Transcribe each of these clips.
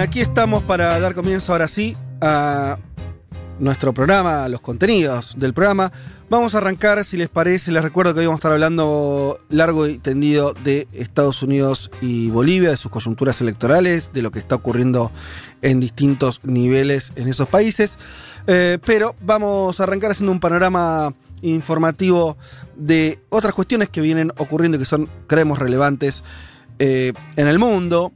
Aquí estamos para dar comienzo ahora sí a nuestro programa, a los contenidos del programa. Vamos a arrancar, si les parece, les recuerdo que hoy vamos a estar hablando largo y tendido de Estados Unidos y Bolivia, de sus coyunturas electorales, de lo que está ocurriendo en distintos niveles en esos países. Eh, pero vamos a arrancar haciendo un panorama informativo de otras cuestiones que vienen ocurriendo y que son, creemos, relevantes eh, en el mundo.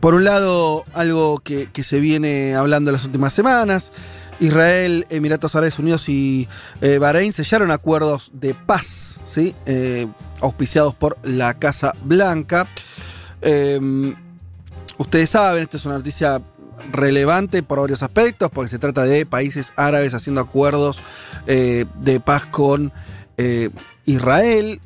Por un lado, algo que, se viene hablando en las últimas semanas, Israel, Emiratos Árabes Unidos y eh, Bahrein sellaron acuerdos de paz, ¿sí? Eh, auspiciados por la Casa Blanca. Eh, ustedes saben, esto es una noticia relevante por varios aspectos, porque se trata de países árabes haciendo acuerdos eh, de paz con Israel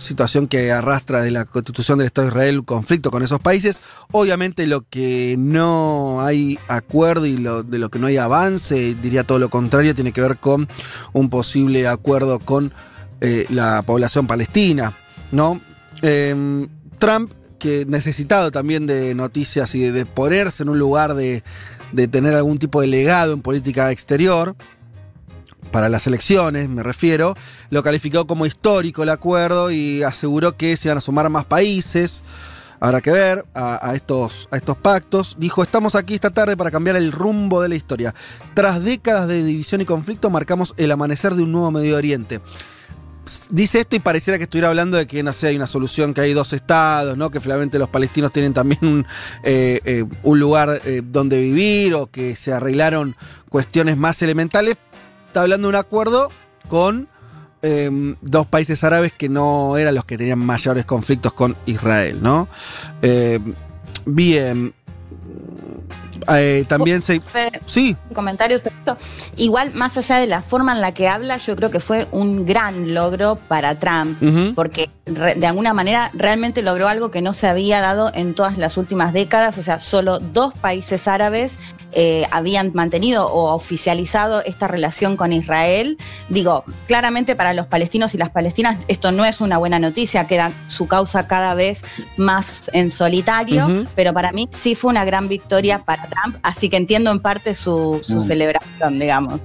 situación que arrastra de la constitución del Estado de Israel conflicto con esos países. Obviamente lo que no hay acuerdo y de lo que no hay avance, diría todo lo contrario, tiene que ver con un posible acuerdo con eh, la población palestina. ¿no? Eh, Trump, que necesitado también de noticias y de, ponerse en un lugar de tener algún tipo de legado en política exterior, para las elecciones, me refiero, lo calificó como histórico el acuerdo y aseguró que se iban a sumar más países. Habrá que ver a, a, estos, a estos pactos. Dijo, estamos aquí esta tarde para cambiar el rumbo de la historia. Tras décadas de división y conflicto, marcamos el amanecer de un nuevo Medio Oriente. Dice esto y pareciera que estuviera hablando de que, no sé, hay una solución, que hay dos estados, ¿no? Que finalmente los palestinos tienen también un, eh, eh, un lugar eh, donde vivir o que se arreglaron cuestiones más elementales, está hablando de un acuerdo con eh, dos países árabes que no eran los que tenían mayores conflictos con Israel, ¿no? Eh, bien. Eh, también se. Sí, comentarios sobre esto. Igual, más allá de la forma en la que habla, yo creo que fue un gran logro para Trump, porque de alguna manera realmente logró algo que no se había dado en todas las últimas décadas. O sea, solo dos países árabes eh, habían mantenido o oficializado esta relación con Israel. Digo, claramente para los palestinos y las palestinas esto no es una buena noticia, queda su causa cada vez más en solitario, pero para mí sí fue una gran victoria para Trump, así que entiendo en parte su, su Mm. celebración, digamos.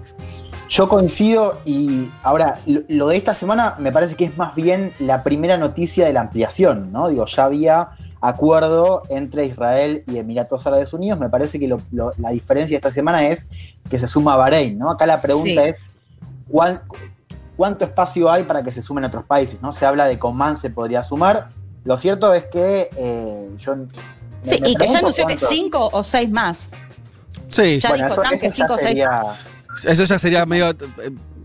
Yo coincido y ahora lo, de esta semana me parece que es más bien la primera noticia de la ampliación, ¿no? Digo, ya había acuerdo entre Israel y Emiratos Árabes Unidos, me parece que lo- lo- la diferencia esta semana es que se suma Bahrein, ¿no? Acá la pregunta Sí. es ¿cuál- ¿cuánto espacio hay para que se sumen otros países? ¿no? Se habla de que Oman se podría sumar, lo cierto es que eh, yo... me- Sí, me y que ya anunció que cinco o seis más. sí. Ya Bueno, dijo eso- Trump que cinco o seis sería- Eso ya sería medio. eh,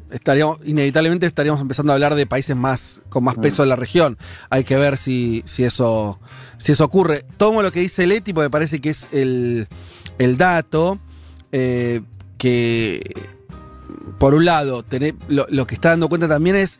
Estaríamos, inevitablemente estaríamos empezando a hablar de países más con más peso en la región. Hay que ver si, si, eso, si eso ocurre. Tomo lo que dice Leti, porque me parece que es el, el dato eh, que, por un lado, lo, lo que está dando cuenta también es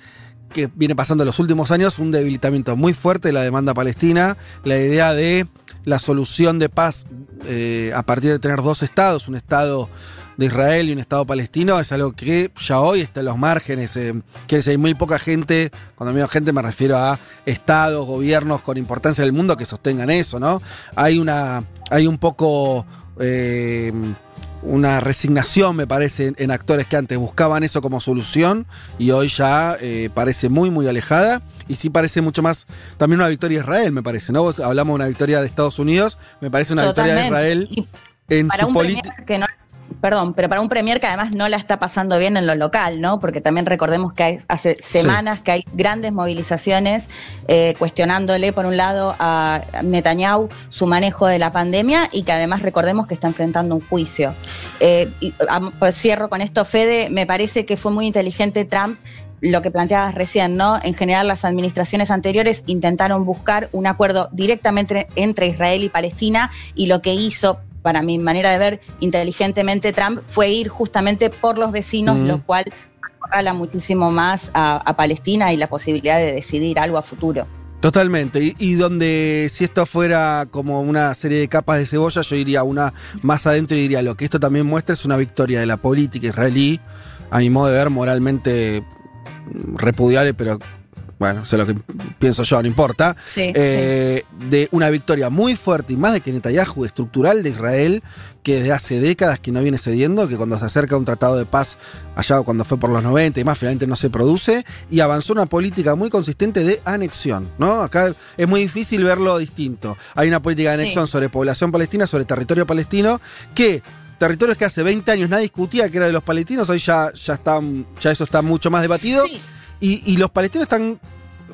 que viene pasando en los últimos años un debilitamiento muy fuerte de la demanda palestina, la idea de la solución de paz eh, a partir de tener dos estados, un estado de Israel y un Estado palestino es algo que ya hoy está en los márgenes. Eh, quiere decir, hay muy poca gente, cuando digo gente me refiero a estados, gobiernos con importancia en el mundo que sostengan eso, ¿no? Hay una, hay un poco eh, una resignación, me parece, en, actores que antes buscaban eso como solución y hoy ya eh, parece muy, muy alejada. Y sí parece mucho más, también una victoria de Israel, me parece, ¿no? Vos hablamos de una victoria de Estados Unidos, me parece una victoria de. Israel Y en para su política. premier que no perdón, pero para un premier que además no la está pasando bien en lo local, ¿no? Porque también recordemos que hay- hace semanas que hay grandes movilizaciones eh, cuestionándole, por un lado, a Netanyahu su manejo de la pandemia y que además recordemos que está enfrentando un juicio. Eh, y, pues cierro con esto, Fede, me parece que fue muy inteligente Trump lo que planteabas recién, ¿no? En general las administraciones anteriores intentaron buscar un acuerdo directamente entre Israel y Palestina y lo que hizo para mi manera de ver inteligentemente Trump fue ir justamente por los vecinos, Mm. lo cual acorrala muchísimo más a, a Palestina y la posibilidad de decidir algo a futuro. Totalmente. Y, y donde si esto fuera como una serie de capas de cebolla, yo iría una más adentro y diría lo que esto también muestra es una victoria de la política israelí, a mi modo de ver, moralmente repudiable, pero bueno, sé lo que pienso yo, no importa. Sí, Eh, De una victoria muy fuerte y más de que Netanyahu, estructural de Israel, que desde hace décadas que no viene cediendo, que cuando se acerca un tratado de paz, allá cuando fue por los 90 y más, finalmente no se produce, y avanzó una política muy consistente de anexión, ¿no? Acá es muy difícil verlo distinto. Hay una política de Sí. anexión sobre población palestina, sobre territorio palestino, que territorios que hace 20 años nadie discutía que era de los palestinos, hoy ya, ya, están, ya eso está mucho más debatido. Sí. Y, y los palestinos están.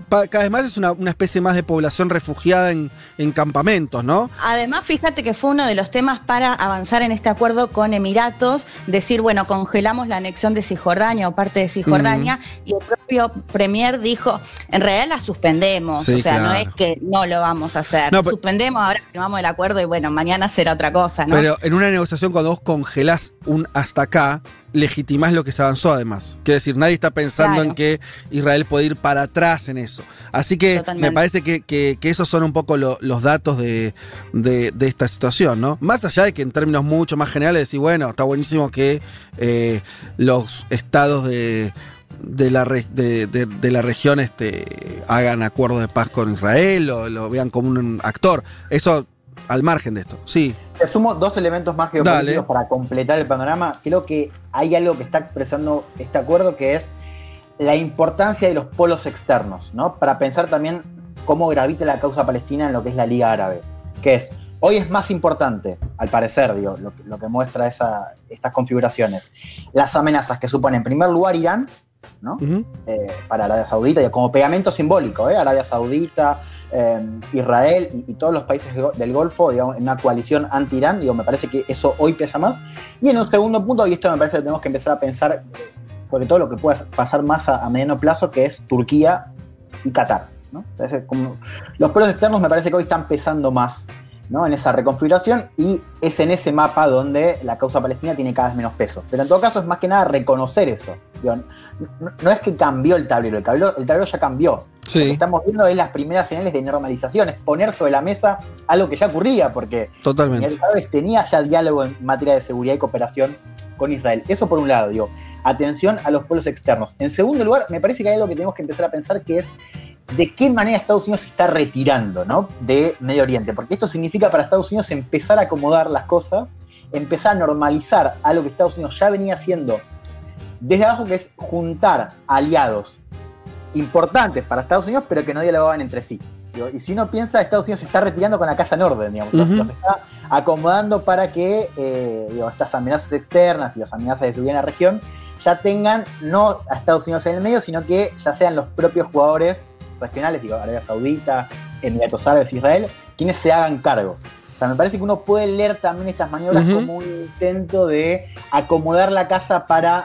Cada vez más es una, una especie más de población refugiada en, en campamentos, ¿no? Además, fíjate que fue uno de los temas para avanzar en este acuerdo con Emiratos, decir, bueno, congelamos la anexión de Cisjordania o parte de Cisjordania, y el propio Premier dijo, en realidad la suspendemos, Sí, o sea, no es que no lo vamos a hacer, No, suspendemos, ahora firmamos el acuerdo y bueno, mañana será otra cosa, ¿no? Pero en una negociación, cuando vos congelás un hasta acá, legitimás lo que se avanzó además. Quiere decir, nadie está pensando Claro. en que Israel puede ir para atrás en eso. Así que Totalmente. me parece que, que- que esos son un poco lo- los datos de, de- de esta situación, ¿no? Más allá de que en términos mucho más generales, decir, bueno, está buenísimo que eh, los estados de, de la, re- de, de- de la región este, hagan acuerdos de paz con Israel o lo vean como un actor. Eso al margen de esto, sí. Te sumo dos elementos más geopolíticos Dale. para completar el panorama. Creo que hay algo que está expresando este acuerdo que es la importancia de los polos externos, ¿no? Para pensar también cómo gravita la causa palestina en lo que es la Liga Árabe. Que es, hoy es más importante, al parecer, digo, lo, que- lo que muestra esa- estas configuraciones, las amenazas que supone en primer lugar Irán, ¿no? Eh, para Arabia Saudita, y como pegamento simbólico, ¿eh? Arabia Saudita, eh, Israel y, y todos los países del Golfo, digamos, en una coalición anti-Irán, digo, me parece que eso hoy pesa más. Y en un segundo punto, y esto me parece que tenemos que empezar a pensar, sobre todo lo que pueda pasar más a, a mediano plazo, que es Turquía y Qatar. los pueblos externos me parece que hoy están pesando más ¿no? en esa reconfiguración y es en ese mapa donde la causa palestina tiene cada vez menos peso. Pero en todo caso es más que nada reconocer eso. No, no es que cambió el tablero, el tablero, el tablero ya cambió. Lo que estamos viendo es las primeras señales de normalización, es poner sobre la mesa algo que ya ocurría, porque totalmente. Tenía ya diálogo en materia de seguridad y cooperación con Israel. Eso por un lado, digo, atención a los pueblos externos. En segundo lugar, me parece que hay algo que tenemos que empezar a pensar que es de qué manera Estados Unidos se está retirando ¿no? de Medio Oriente, porque esto significa para Estados Unidos empezar a acomodar las cosas, empezar a normalizar algo que Estados Unidos ya venía haciendo desde abajo, que es juntar aliados importantes para Estados Unidos, pero que no dialogaban entre sí. Y si uno piensa, Estados Unidos se está retirando con la casa en orden, digamos. Ujú. Los está acomodando para que eh, digo, estas amenazas externas y las amenazas de seguridad en la región ya tengan no a Estados Unidos en el medio, sino que ya sean los propios jugadores regionales, digo, Arabia Saudita, Emiratos Árabes, Israel, quienes se hagan cargo. O sea, me parece que uno puede leer también estas maniobras como un intento de acomodar la casa para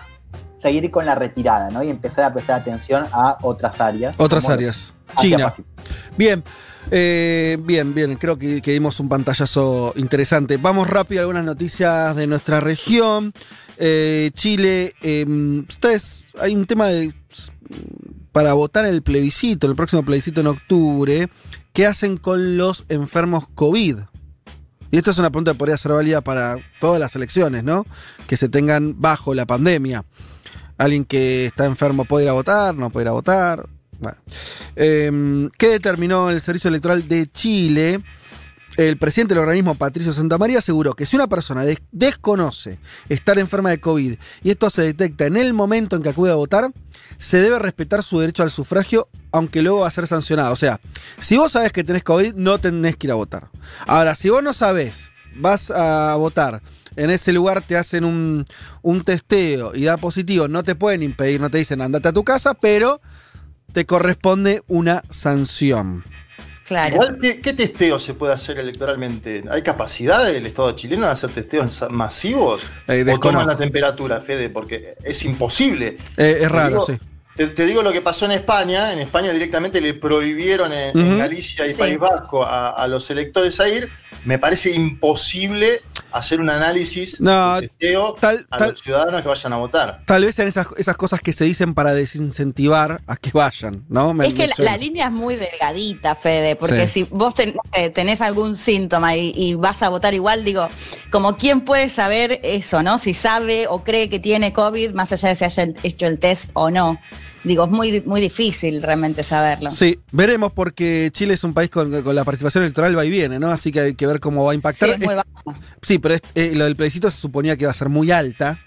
seguir con la retirada, ¿no? Y empezar a prestar atención a otras áreas. Otras áreas. China. Pacífico. Bien, eh, bien, bien. Creo que, que dimos un pantallazo interesante. Vamos rápido a algunas noticias de nuestra región. Eh, Chile, eh, ustedes, hay un tema de para votar el plebiscito, el próximo plebiscito en octubre. ¿Qué hacen con los enfermos COVID? Y esto es una pregunta que podría ser válida para todas las elecciones, ¿no? Que se tengan bajo la pandemia. Alguien que está enfermo puede ir a votar, no puede ir a votar. Bueno. Eh, ¿Qué determinó el Servicio Electoral de Chile? El presidente del organismo, Patricio Santamaría, aseguró que si una persona des- desconoce estar enferma de COVID y esto se detecta en el momento en que acude a votar, se debe respetar su derecho al sufragio, aunque luego va a ser sancionado. O sea, si vos sabés que tenés COVID, no tenés que ir a votar. Ahora, si vos no sabés, vas a votar, en ese lugar te hacen un, un testeo y da positivo, no te pueden impedir, no te dicen andate a tu casa, pero te corresponde una sanción. Claro. Igual, ¿qué, qué testeo se puede hacer electoralmente? ¿Hay capacidad del Estado chileno de hacer testeos masivos? Eh, ¿O toman la temperatura, Fede? Porque es imposible. Eh, es raro, Digo, sí. Te, te digo lo que pasó en España. En España directamente le prohibieron en, en. Galicia y Sí. País Vasco a, a los electores a ir. Me parece imposible hacer un análisis No, de testeo tal- a tal- los ciudadanos que vayan a votar. Tal vez sean esas, esas cosas que se dicen para desincentivar a que vayan, ¿no? Me- Es que la, línea es muy delgadita, Fede, porque Sí. si vos ten- eh, tenés algún síntoma y, y vas a votar igual, digo, como quién puede saber eso, ¿no? Si sabe o cree que tiene COVID, más allá de si haya hecho el test o no. Digo, es muy, muy difícil realmente saberlo. Sí, veremos porque Chile es un país con, con la participación electoral va y viene, ¿no? Así que hay que ver cómo va a Sí, impactar. es muy sí, pero es- eh, lo del plebiscito se suponía que iba a ser muy alta,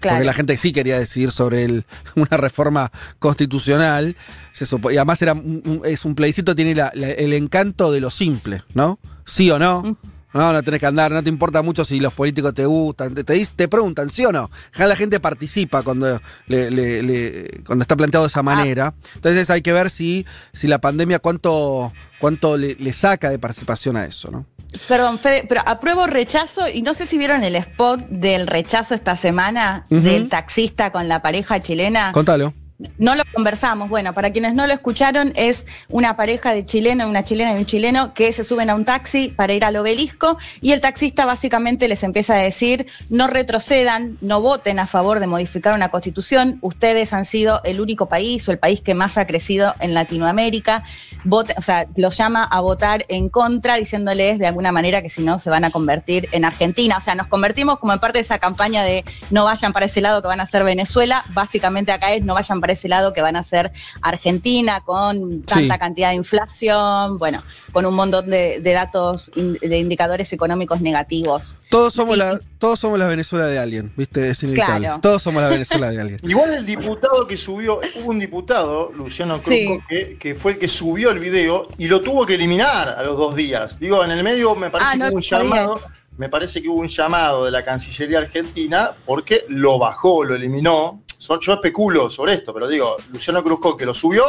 claro. porque la gente sí quería decidir sobre el- una reforma constitucional. Se supo- y además era un- un- es un plebiscito, tiene la- la- el encanto de lo simple, ¿no? Sí o no. Mm. No, no tenés que andar, no te importa mucho si los políticos te gustan, te, te, preguntan sí o no. La gente participa cuando, le- le- le- cuando está planteado de esa manera. Entonces hay que ver si, si la pandemia cuánto, cuánto le, saca de participación a eso, ¿no? Perdón, Fede, pero apruebo rechazo y no sé si vieron el spot del rechazo esta semana del taxista con la pareja chilena. Contalo. No lo conversamos. Bueno, para quienes no lo escucharon, es una pareja de chileno, una chilena y un chileno que se suben a un taxi para ir al obelisco y el taxista básicamente les empieza a decir, no retrocedan, no voten a favor de modificar una constitución, ustedes han sido el único país o el país que más ha crecido en Latinoamérica, o sea, los llama a votar en contra diciéndoles de alguna manera que si no se van a convertir en Argentina. O sea, nos convertimos como en parte de esa campaña de no vayan para ese lado que van a ser Venezuela, básicamente acá es no vayan para ese lado que van a ser Argentina con tanta Sí. cantidad de inflación, bueno, con un montón de, de datos, in- de indicadores económicos negativos. Todos somos, Y- la, todos somos la Venezuela de alguien, ¿viste? Es inevitable. Claro. Todos somos la Venezuela de alguien. Igual el diputado que subió, hubo un diputado, Luciano Cruz, Sí. que, que fue el que subió el video y lo tuvo que eliminar a los dos días. Digo, en el medio me parece Ah, que hubo un llamado, me parece que hubo un llamado de la Cancillería Argentina porque lo bajó, lo eliminó. So- Yo especulo sobre esto, pero digo, Luciano Cruz que lo subió,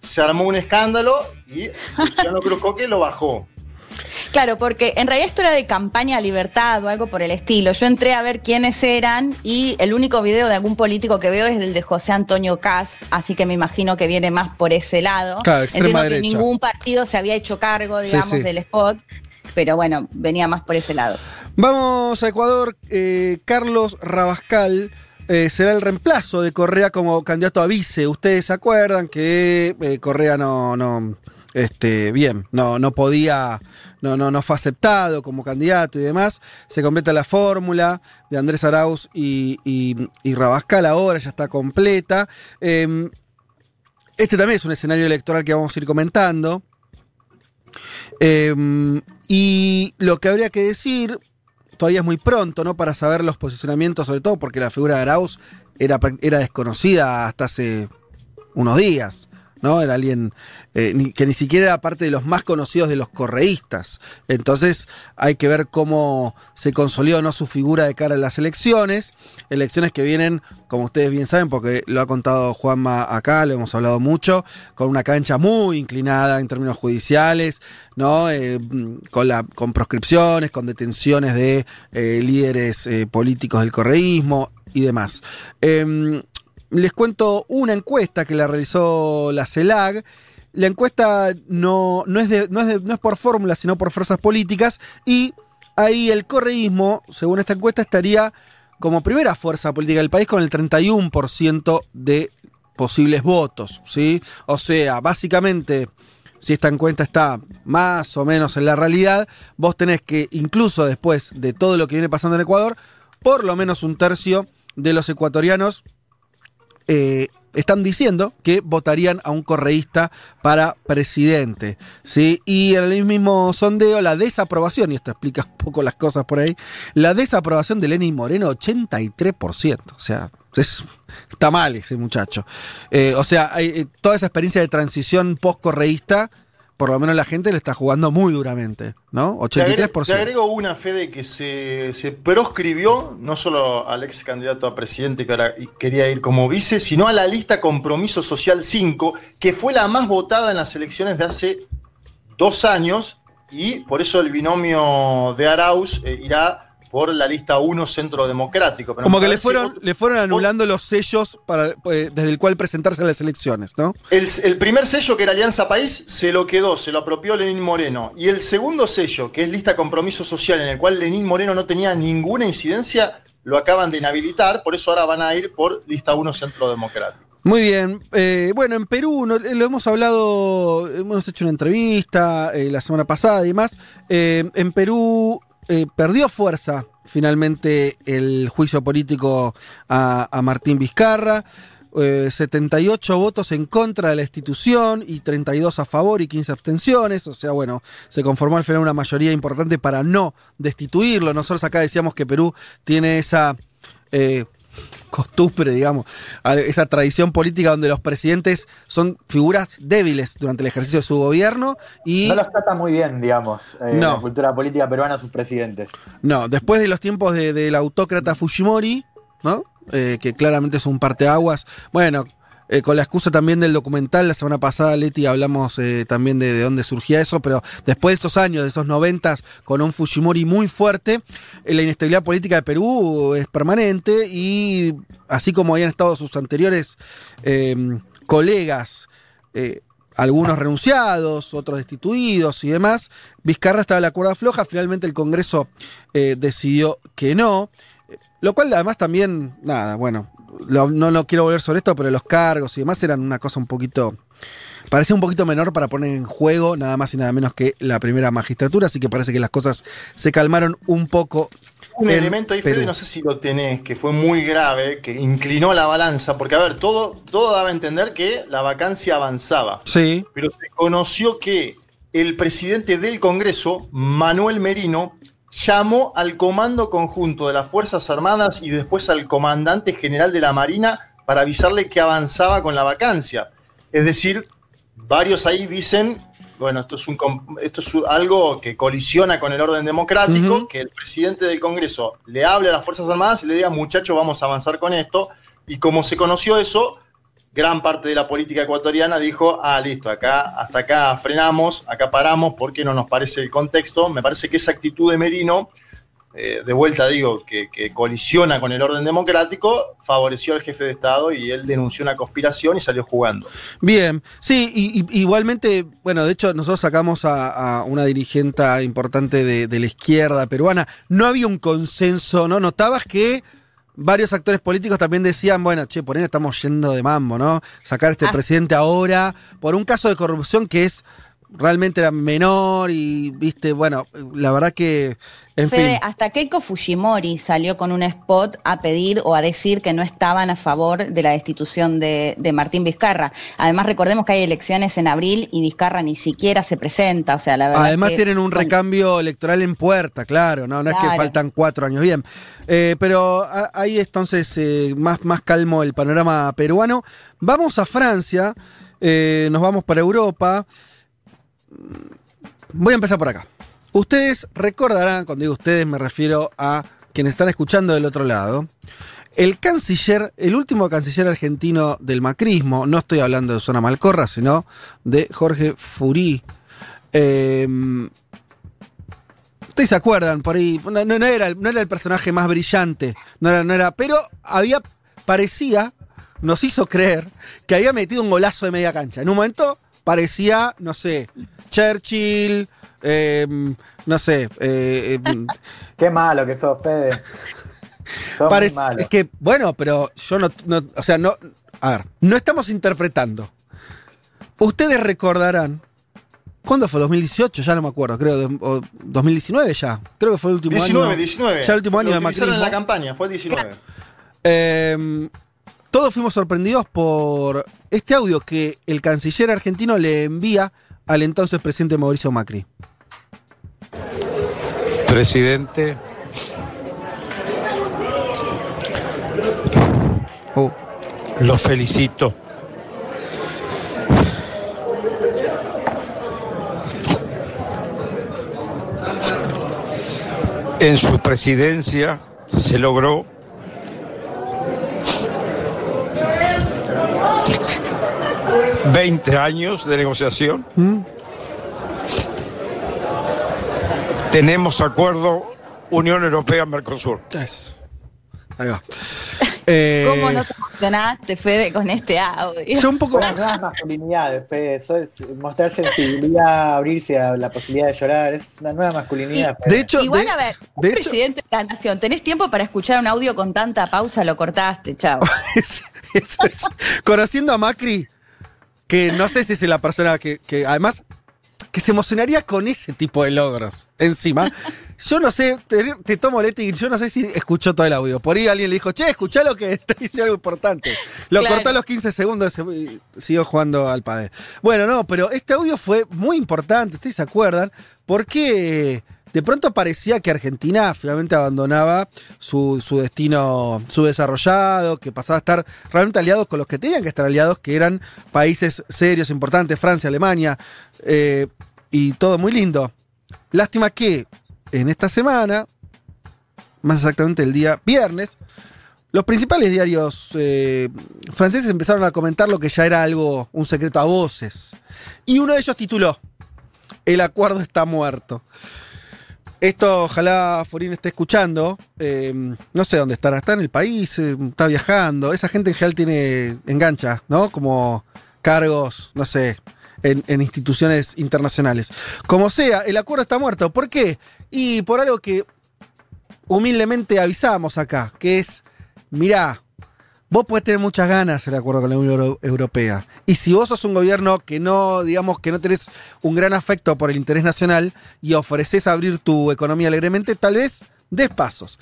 se armó un escándalo y Luciano Cruz que lo bajó. Claro, porque en realidad esto era de campaña libertad o algo por el estilo. Yo entré a ver quiénes eran y el único video de algún político que veo es el de José Antonio Cast, así que me imagino que viene más por ese lado. Claro, extrema Entiendo que ningún partido se había hecho cargo, Sí, digamos, sí. del spot, pero bueno, venía más por ese lado. Vamos a Ecuador. eh, Carlos Rabascal eh, será el reemplazo de Correa como candidato a vice. Ustedes se acuerdan que eh, Correa no, no, este, bien, no, no podía, no, no, no fue aceptado como candidato y demás. Se completa la fórmula de Andrés Arauz y, y- y Rabascal ahora, ya está completa. Eh, este también es un escenario electoral que vamos a ir comentando. Eh, y lo que habría que decir, todavía es muy pronto, ¿no? Para saber los posicionamientos, sobre todo porque la figura de Arauz era, era desconocida hasta hace unos días, ¿no? Era alguien eh, que ni siquiera era parte de los más conocidos de los correístas. Entonces hay que ver cómo se consolidó ¿no? su figura de cara a las elecciones. Elecciones que vienen, como ustedes bien saben, porque lo ha contado Juanma acá, lo hemos hablado mucho, con una cancha muy inclinada en términos judiciales, ¿no? Eh, con, la, con proscripciones, con detenciones de eh, líderes políticos del correísmo y demás. Les cuento una encuesta que la realizó la CELAG. La encuesta no, no, es, de- no, es, de- no es por fórmula, sino por fuerzas políticas. Y ahí el correísmo, según esta encuesta, estaría como primera fuerza política del país con el 31% de posibles votos. ¿sí? O sea, básicamente, si esta encuesta está más o menos en la realidad, vos tenés que, incluso después de todo lo que viene pasando en Ecuador, por lo menos un tercio de los ecuatorianos eh, están diciendo que votarían a un correísta para presidente. ¿sí? Y en el mismo sondeo, la desaprobación, y esto explica un poco las cosas por ahí, la desaprobación de Lenin Moreno, 83%. O sea, es- está mal ese muchacho. Eh, o sea, eh, toda esa experiencia de transición post-correísta, por lo menos la gente le está jugando muy duramente, ¿no? Te agrego, 83%. te agrego una fe de que se, se proscribió no solo al ex candidato a presidente que ahora quería ir como vice, sino a la lista Compromiso Social 5, que fue la más votada en las elecciones de hace dos años y por eso el binomio de Arauz eh, irá por la lista 1 Centro Democrático. Pero Como que le fueron, le fueron anulando los sellos para, eh, desde el cual presentarse a las elecciones, ¿no? El, el primer sello, que era Alianza País, se lo quedó, se lo apropió Lenín Moreno. Y el segundo sello, que es Lista Compromiso Social, en el cual Lenín Moreno no tenía ninguna incidencia, lo acaban de inhabilitar, por eso ahora van a ir por Lista 1 Centro Democrático. Muy bien. Eh, bueno, en Perú no- lo hemos hablado, hemos hecho una entrevista eh, la semana pasada y demás. Eh, en Perú eh, perdió fuerza finalmente el juicio político a, Martín Vizcarra. Eh, 78 votos en contra de la institución y 32 a favor y 15 abstenciones. O sea, bueno, se conformó al final una mayoría importante para no destituirlo. Nosotros acá decíamos que Perú tiene esa eh, costumbre, digamos, a esa tradición política donde los presidentes son figuras débiles durante el ejercicio de su gobierno y No los trata muy bien, digamos, eh, No. la cultura política peruana sus presidentes. no, después de los tiempos de- del autócrata Fujimori, ¿no? Eh, que claramente es un parteaguas. Bueno, eh, con la excusa también del documental, la semana pasada, Leti, hablamos eh, también de, de dónde surgía eso, pero después de esos años, de esos noventas, con un Fujimori muy fuerte, eh, la inestabilidad política de Perú es permanente y así como habían estado sus anteriores eh, colegas, algunos renunciados, otros destituidos y demás, Vizcarra estaba en la cuerda floja, finalmente el Congreso decidió que no. Lo cual además también, nada, bueno, lo- no lo quiero volver sobre esto, pero los cargos y demás eran una cosa un poquito, parecía un poquito menor para poner en juego nada más y nada menos que la primera magistratura, así que parece que las cosas se calmaron un poco. Un en elemento ahí. Fede, no sé si lo tenés, que fue muy grave, que inclinó la balanza, porque a ver, todo, todo daba a entender que la vacancia avanzaba. Sí, pero se conoció que el presidente del Congreso, Manuel Merino, llamó al Comando Conjunto de las Fuerzas Armadas y después al Comandante General de la Marina para avisarle que avanzaba con la vacancia. Es decir, varios ahí dicen, bueno, esto es, un, com- esto es un- algo que colisiona con el orden democrático, que el presidente del Congreso le hable a las Fuerzas Armadas y le diga, muchachos, vamos a avanzar con esto. Y como se conoció eso, gran parte de la política ecuatoriana dijo, ah, listo, acá, hasta acá frenamos, acá paramos porque no nos parece el contexto. Me parece que esa actitud de Merino, eh, de vuelta digo, que, colisiona con el orden democrático, favoreció al jefe de Estado y él denunció una conspiración y salió jugando. bien. Sí, y, igualmente, bueno, de hecho nosotros sacamos a, una dirigente importante de la izquierda peruana. No había un consenso, ¿no? Notabas que varios actores políticos también decían, bueno, che, por ahí estamos yendo de mambo, ¿no? Sacar a este Ah. presidente ahora por un caso de corrupción que es realmente era menor y, viste, bueno, la verdad que, en Fede, fin. hasta Keiko Fujimori salió con un spot a pedir o a decir que no estaban a favor de la destitución de, de Martín Vizcarra. Además, recordemos que hay elecciones en abril y Vizcarra ni siquiera se presenta. O sea, la verdad Además que- tienen un recambio electoral en puerta, claro, no, no es que faltan cuatro años, bien. Eh, pero ahí entonces eh, más, más calmo el panorama peruano. Vamos a Francia, eh, nos vamos para Europa. Voy a empezar por acá. Ustedes recordarán, cuando digo ustedes me refiero a quienes están escuchando del otro lado, el canciller, el último canciller argentino del macrismo, no estoy hablando de Zona Malcorra, sino de Jorge Furí. Eh, Ustedes se acuerdan, por ahí, no, era, no era el personaje más brillante, no era, no era, pero había, parecía, nos hizo creer que había metido un golazo de media cancha. En un momento parecía, no sé, Churchill, eh, no sé, eh, eh, Qué malo que sos, Fede. Sos muy Parec- malo. es que, bueno, pero yo no, no- o sea, no, a ver, no estamos interpretando. Ustedes recordarán, ¿cuándo fue? ¿2018? Ya no me acuerdo, creo, de- o 2019 ya. Creo que fue el último 19, año. 19. Ya el último año Lo de utilizaron en la campaña, fue el 19. Eh, todos fuimos sorprendidos por este audio que el canciller argentino le envía al entonces presidente Mauricio Macri. Presidente, Oh, lo felicito. En su presidencia se logró veinte años de negociación. ¿Mm? Tenemos acuerdo Unión Europea-Mercosur. Eso. Ahí va. Eh, ¿Cómo no te emocionaste, Fede, con este audio? yo un poco. Las nuevas masculinidades, Fede. Eso es mostrar sensibilidad, abrirse a la posibilidad de llorar. Es una nueva masculinidad. Fede. De hecho, Igual, de- a ver, un de hecho- presidente de la nación, tenés tiempo para escuchar un audio con tanta pausa, lo cortaste, chao. Es- es- es- conociendo a Macri, que no sé si es la persona que, que además que se emocionaría con ese tipo de logros encima. Yo no sé, te, te tomo Leti, yo no sé si escuchó todo el audio. Por ahí alguien le dijo, che, escuchá lo que está diciendo algo importante. Lo Claro. cortó a los 15 segundos y siguió jugando al padre. Bueno, no, pero este audio fue muy importante, ustedes se acuerdan, porque de pronto parecía que Argentina finalmente abandonaba su, su destino subdesarrollado, que pasaba a estar realmente aliados con los que tenían que estar aliados, que eran países serios, importantes, Francia, Alemania, eh, y todo muy lindo. Lástima que en esta semana, más exactamente el día viernes, los principales diarios eh, franceses empezaron a comentar lo que ya era algo, un secreto a voces. Y uno de ellos tituló, El acuerdo está muerto. Esto ojalá Forín esté escuchando. eh, no sé dónde estará. Está en el país, eh, está viajando. Esa gente en general tiene engancha, ¿no? Como cargos, no sé, en, en instituciones internacionales. Como sea, el acuerdo está muerto. ¿Por qué? Y por algo que humildemente avisamos acá, que es, mirá, vos podés tener muchas ganas de acuerdo con la Unión Euro- Europea. Y si vos sos un gobierno que no, digamos, que no tenés un gran afecto por el interés nacional y ofreces abrir tu economía alegremente, tal vez des pasos.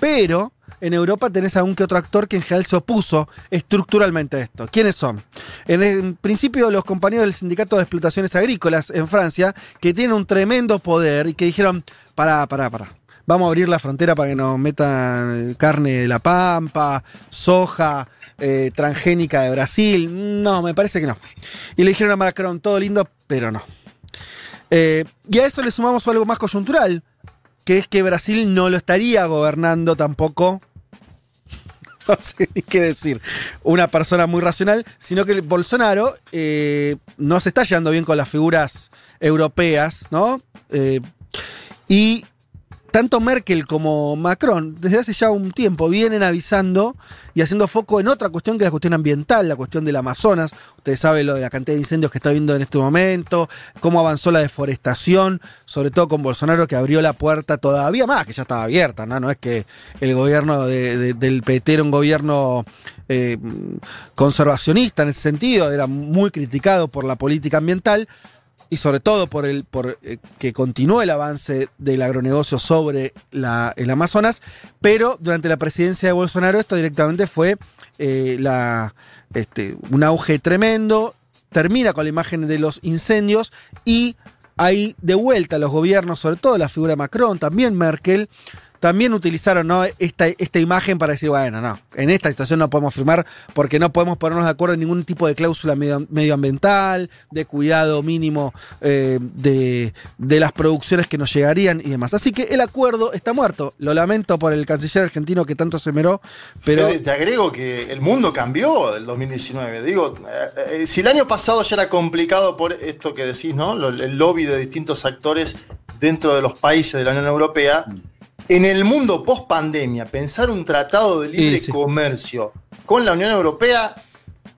Pero en Europa tenés a un que otro actor que en general se opuso estructuralmente a esto. ¿Quiénes son? En, en principio, los compañeros del Sindicato de Explotaciones Agrícolas en Francia, que tienen un tremendo poder y que dijeron, pará, pará, pará. Vamos a abrir la frontera para que nos metan eh, carne de la pampa, soja, eh, transgénica de Brasil. No, me parece que no. Y le dijeron a Macron, todo lindo, pero no. Eh, y a eso le sumamos algo más coyuntural, que es que Brasil no lo estaría gobernando tampoco. No sé ni qué decir. Una persona muy racional, sino que Bolsonaro no se está llevando bien con las figuras europeas, ¿no? Y tanto Merkel como Macron, desde hace ya un tiempo, vienen avisando y haciendo foco en otra cuestión que es la cuestión ambiental, la cuestión del Amazonas. Ustedes saben lo de la cantidad de incendios que está habiendo en este momento, cómo avanzó la deforestación, sobre todo con Bolsonaro que abrió la puerta todavía más, que ya estaba abierta, ¿no? Es que el gobierno de- de- del PT era un gobierno eh, conservacionista en ese sentido, era muy criticado por la política ambiental y sobre todo por el por eh, que continúe el avance del agronegocio sobre la- el Amazonas, pero durante la presidencia de Bolsonaro esto directamente fue eh, la, este, un auge tremendo, termina con la imagen de los incendios y ahí de vuelta los gobiernos, sobre todo la figura de Macron, también Merkel, también utilizaron ¿no? esta, esta imagen para decir, bueno, no, en esta situación no podemos firmar porque no podemos ponernos de acuerdo en ningún tipo de cláusula medio- medioambiental, de cuidado mínimo eh, de, de las producciones que nos llegarían y demás. Así que el acuerdo está muerto. Lo lamento por el canciller argentino que tanto se meró, pero... Fede, te agrego que el mundo cambió del 2019. Digo, eh, eh, si el año pasado ya era complicado por esto que decís, ¿no? Lo- El lobby de distintos actores dentro de los países de la Unión Europea. En el mundo post pandemia, pensar un tratado de libre sí. comercio con la Unión Europea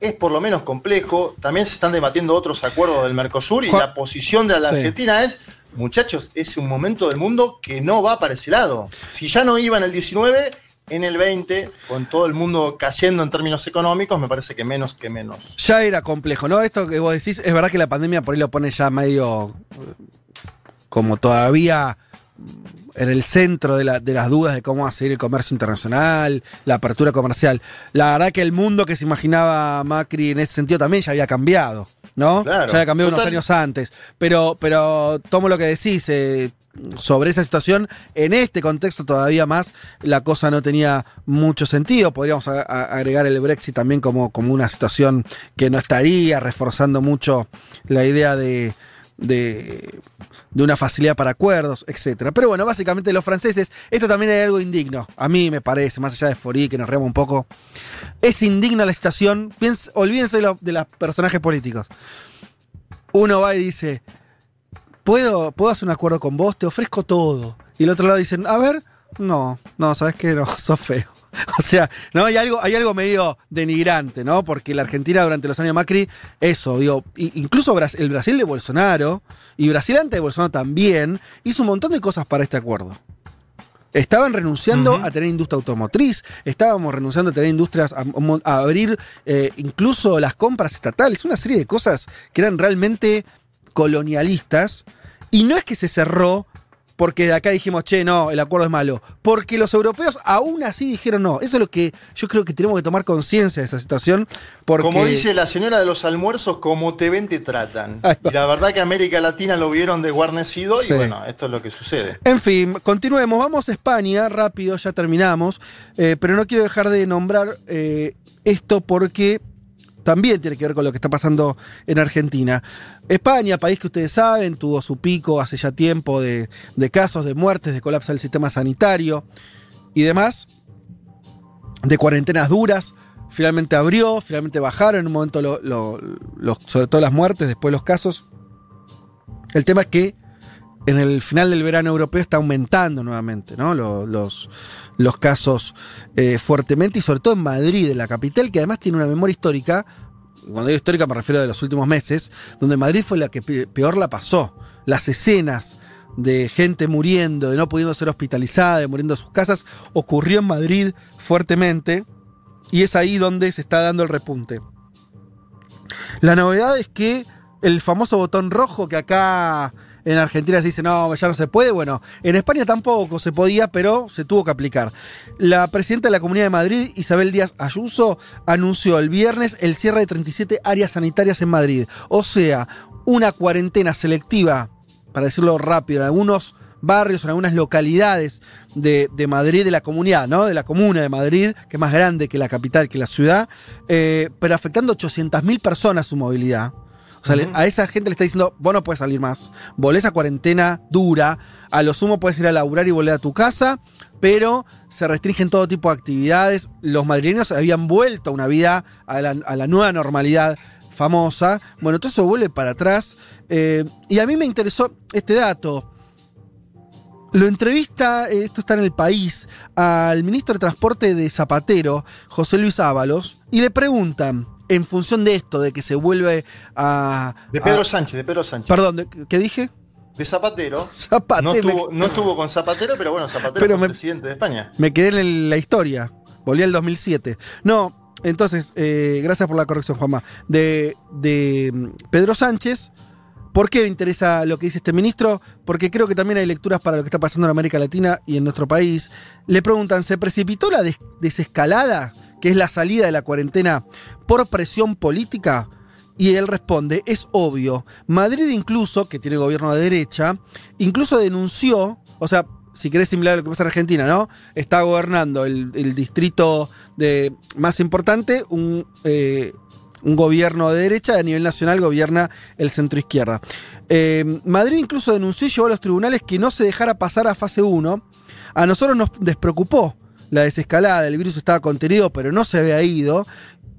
es por lo menos complejo. También se están debatiendo otros acuerdos del Mercosur y la posición de la Sí. Argentina es, muchachos, es un momento del mundo que no va para ese lado. Si ya no iba en el 19, en el 20, con todo el mundo cayendo en términos económicos, me parece que menos que menos. ya era complejo, ¿no? Esto que vos decís, es verdad que la pandemia por ahí lo pone ya medio eh, como todavía en el centro de, la- de las dudas de cómo va a seguir el comercio internacional, la apertura comercial. La verdad que el mundo que se imaginaba Macri en ese sentido también ya había cambiado, ¿no? Claro, ya había cambiado unos años antes. Pero, pero tomo lo que decís. eh, sobre esa situación, en este contexto todavía más, la cosa no tenía mucho sentido. Podríamos agregar el Brexit también como, como una situación que no estaría reforzando mucho la idea de, de, de una facilidad para acuerdos, etcétera. Pero bueno, básicamente los franceses, esto también es algo indigno, a mí me parece, más allá de Forí, que nos reamos un poco. Es indigna la situación, olvídense de, lo- de los personajes políticos. Uno va y dice, ¿Puedo, puedo hacer un acuerdo con vos, te ofrezco todo. Y el otro lado dicen, a ver, no, no, ¿sabes qué? No, sos feo. O sea, no, hay algo, hay algo medio denigrante, ¿no? Porque la Argentina durante los años Macri, eso, digo, incluso el Brasil de Bolsonaro, y Brasil antes de Bolsonaro también, hizo un montón de cosas para este acuerdo. Estaban renunciando a tener industria automotriz, estábamos renunciando a tener industrias, a, a abrir eh, incluso las compras estatales, una serie de cosas que eran realmente colonialistas. Y no es que se cerró porque de acá dijimos, che, no, el acuerdo es malo. Porque los europeos aún así dijeron no. Eso es lo que yo creo que tenemos que tomar conciencia de esa situación. Porque, Como dice la señora de los almuerzos, como te ven, te tratan. Y la verdad que América Latina lo vieron desguarnecido Sí. y bueno, esto es lo que sucede. En fin, continuemos. Vamos a España, rápido, ya terminamos. Eh, pero no quiero dejar de nombrar eh, esto porque también tiene que ver con lo que está pasando en Argentina. España, país que ustedes saben, tuvo su pico hace ya tiempo de, casos, de muertes, de colapso del sistema sanitario y demás, de cuarentenas duras. Finalmente abrió, finalmente bajaron en un momento, sobre todo las muertes, después los casos. El tema es que en el final del verano europeo está aumentando nuevamente ¿no? Lo- los, casos eh, fuertemente y sobre todo en Madrid, en la capital, que además tiene una memoria histórica, cuando digo histórica me refiero de los últimos meses, donde Madrid fue la que pe- peor la pasó. Las escenas de gente muriendo, de no pudiendo ser hospitalizada, de muriendo en sus casas, ocurrió en Madrid fuertemente y es ahí donde se está dando el repunte. La novedad es que el famoso botón rojo que acá en Argentina se dice, no, ya no se puede. Bueno, en España tampoco se podía, pero se tuvo que aplicar. La presidenta de la Comunidad de Madrid, Isabel Díaz Ayuso, anunció el viernes el cierre de 37 áreas sanitarias en Madrid. O sea, una cuarentena selectiva, para decirlo rápido, en algunos barrios, en algunas localidades de, Madrid, de la comunidad, ¿no? De la comuna de Madrid, que es más grande que la capital, que la ciudad, eh, pero afectando 800.000 personas su movilidad. O sea, a esa gente le está diciendo, vos no puedes salir más. Volvés a cuarentena dura. A lo sumo puedes ir a laburar y volver a tu casa, pero se restringen todo tipo de actividades. Los madrileños habían vuelto a una vida, a la, a la nueva normalidad famosa. Bueno, todo eso vuelve para atrás. Eh, y a mí me interesó este dato. Lo entrevista, eh, esto está en el país, al ministro de Transporte de Zapatero, José Luis Ábalos, y le preguntan, en función de esto, de que se vuelve a. De Pedro a- Sánchez, de Pedro Sánchez. Perdón, ¿de- ¿qué dije? De Zapatero. Zapatero. No me- estuvo, no estuvo con Zapatero, pero bueno, Zapatero Pero fue me- presidente de España. Me quedé en la historia. Volví al 2007. No, entonces, eh, gracias por la corrección, Juanma. De, de mm, Pedro Sánchez. ¿Por qué me interesa lo que dice este ministro? Porque creo que también hay lecturas para lo que está pasando en América Latina y en nuestro país. Le preguntan, ¿se precipitó la des- desescalada, que es la salida de la cuarentena, por presión política? Y él responde, es obvio. Madrid incluso, que tiene gobierno de derecha, incluso denunció, o sea, si querés similar a lo que pasa en Argentina, ¿no? Está gobernando el, distrito de, más importante, un, eh, un gobierno de derecha, a nivel nacional gobierna el centro izquierda. Eh, Madrid incluso denunció y llevó a los tribunales que no se dejara pasar a fase 1. A nosotros nos despreocupó la desescalada, el virus estaba contenido, pero no se había ido,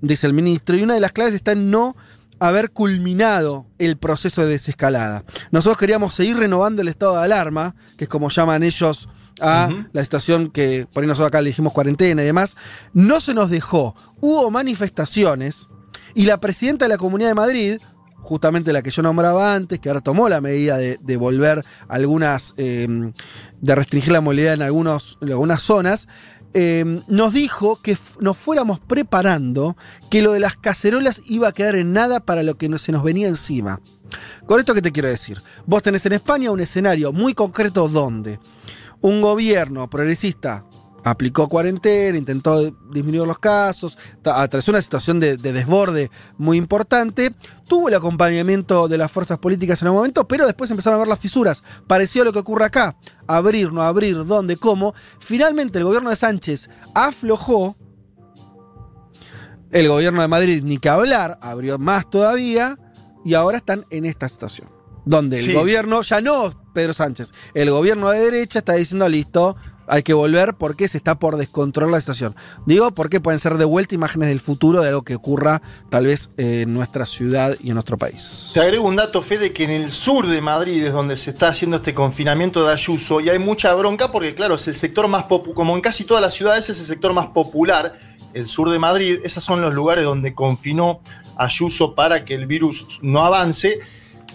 dice el ministro, y una de las claves está en no haber culminado el proceso de desescalada. Nosotros queríamos seguir renovando el estado de alarma, que es como llaman ellos a la situación que por ahí nosotros acá le dijimos cuarentena y demás. No se nos dejó. Hubo manifestaciones y la presidenta de la Comunidad de Madrid, justamente la que yo nombraba antes, que ahora tomó la medida de, de volver algunas, eh, de restringir la movilidad en, algunos, en algunas zonas, eh, nos dijo que nos fuéramos preparando, que lo de las cacerolas iba a quedar en nada para lo que se nos venía encima. Con esto que te quiero decir, vos tenés en España un escenario muy concreto donde un gobierno progresista aplicó cuarentena, intentó disminuir los casos, atravesó una situación de, de desborde muy importante, tuvo el acompañamiento de las fuerzas políticas en un momento, pero después empezaron a ver las fisuras. Pareció lo que ocurre acá, abrir, no abrir, dónde, cómo. Finalmente el gobierno de Sánchez aflojó, el gobierno de Madrid ni que hablar, abrió más todavía, y ahora están en esta situación. Donde el Sí. gobierno, ya no Pedro Sánchez, el gobierno de derecha está diciendo, listo, hay que volver porque se está por descontrolar la situación. Digo porque pueden ser de vuelta imágenes del futuro de algo que ocurra tal vez en nuestra ciudad y en nuestro país. Te agrego un dato, Fede, que en el sur de Madrid es donde se está haciendo este confinamiento de Ayuso y hay mucha bronca porque, claro, es el sector más popular, como en casi todas las ciudades, es el sector más popular, el sur de Madrid. Esos son los lugares donde confinó Ayuso para que el virus no avance.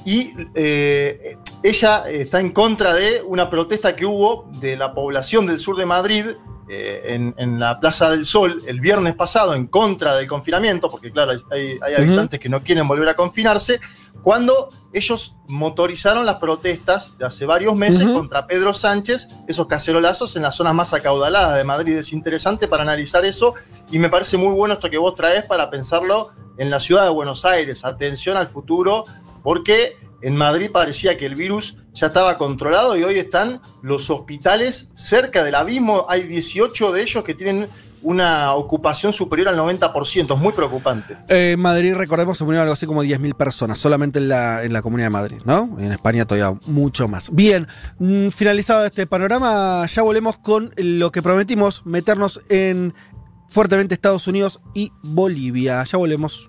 Y eh, ella está en contra de una protesta que hubo de la población del sur de Madrid eh, en, en la Plaza del Sol el viernes pasado en contra del confinamiento, porque claro, hay, hay habitantes que no quieren volver a confinarse, cuando ellos motorizaron las protestas de hace varios meses contra Pedro Sánchez, esos cacerolazos en las zonas más acaudaladas de Madrid. Es interesante para analizar eso y me parece muy bueno esto que vos traes para pensarlo en la ciudad de Buenos Aires. Atención al futuro, porque en Madrid parecía que el virus ya estaba controlado y hoy están los hospitales cerca del abismo. Hay 18 de ellos que tienen una ocupación superior al 90%. Es muy preocupante. Eh, Madrid, recordemos, se murieron algo así como 10.000 personas, solamente en la, en la Comunidad de Madrid, ¿no? En España todavía mucho más. Bien, mm, finalizado este panorama, ya volvemos con lo que prometimos, meternos en fuertemente Estados Unidos y Bolivia. Ya volvemos.